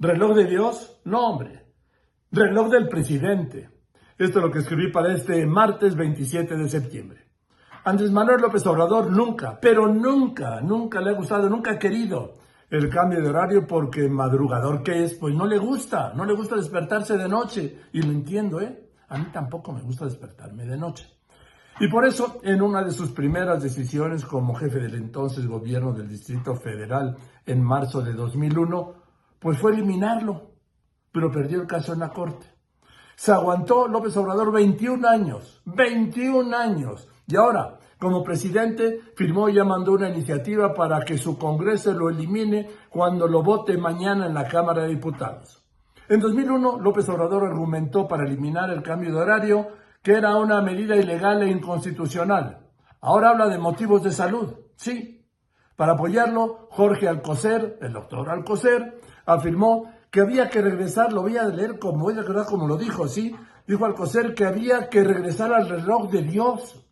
¿Reloj de Dios? No, hombre. Reloj del presidente. Esto es lo que escribí para este martes 27 de septiembre. Andrés Manuel López Obrador nunca, pero nunca, nunca le ha gustado, nunca ha querido el cambio de horario porque madrugador que es, pues no le gusta, no le gusta despertarse de noche. Y lo entiendo, ¿eh? A mí tampoco me gusta despertarme de noche. Y por eso, en una de sus primeras decisiones como jefe del entonces gobierno del Distrito Federal en marzo de 2001, pues fue eliminarlo, pero perdió el caso en la Corte. Se aguantó López Obrador 21 años, 21 años. Y ahora, como presidente, firmó y ya mandó una iniciativa para que su Congreso lo elimine cuando lo vote mañana en la Cámara de Diputados. En 2001, López Obrador argumentó para eliminar el cambio de horario que era una medida ilegal e inconstitucional. Ahora habla de motivos de salud. Sí. Para apoyarlo, Jorge Alcocer, el doctor Alcocer, afirmó que había que regresar, lo voy a leer como voy a recordar como lo dijo, ¿sí? Dijo Alcocer que había que regresar al reloj de Dios.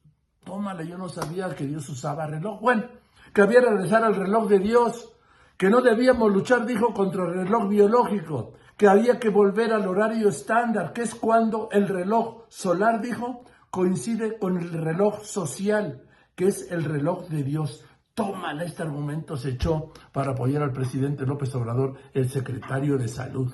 Tómale, yo no sabía que Dios usaba reloj. Bueno, que había que regresar al reloj de Dios, que no debíamos luchar, dijo, contra el reloj biológico, que había que volver al horario estándar, que es cuando el reloj solar, dijo, coincide con el reloj social, que es el reloj de Dios. Tómala, este argumento se echó para apoyar al presidente López Obrador, el secretario de Salud.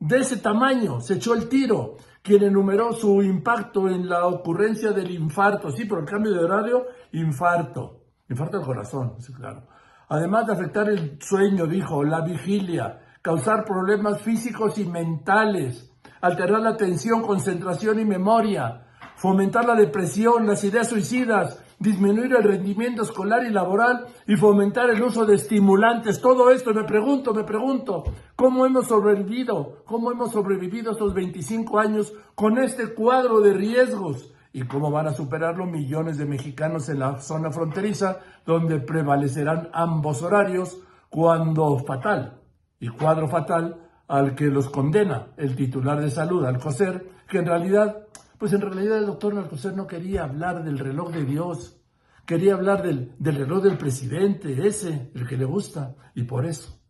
De ese tamaño se echó el tiro, quien enumeró su impacto en la ocurrencia del infarto. Sí, por el cambio de horario, infarto. Infarto del corazón, sí, claro. Además de afectar el sueño, dijo, la vigilia, causar problemas físicos y mentales, alterar la atención, concentración y memoria, fomentar la depresión, las ideas suicidas, disminuir el rendimiento escolar y laboral y fomentar el uso de estimulantes. Todo esto me pregunto, me pregunto, ¿cómo hemos sobrevivido? ¿Cómo hemos sobrevivido estos 25 años con este cuadro de riesgos? ¿Y cómo van a superarlo millones de mexicanos en la zona fronteriza donde prevalecerán ambos horarios cuando fatal y cuadro fatal al que los condena el titular de salud, Alcocer, que en realidad, pues en realidad el doctor Alcocer no quería hablar del reloj de Dios, quería hablar del, del reloj del presidente, ese, el que le gusta, y por eso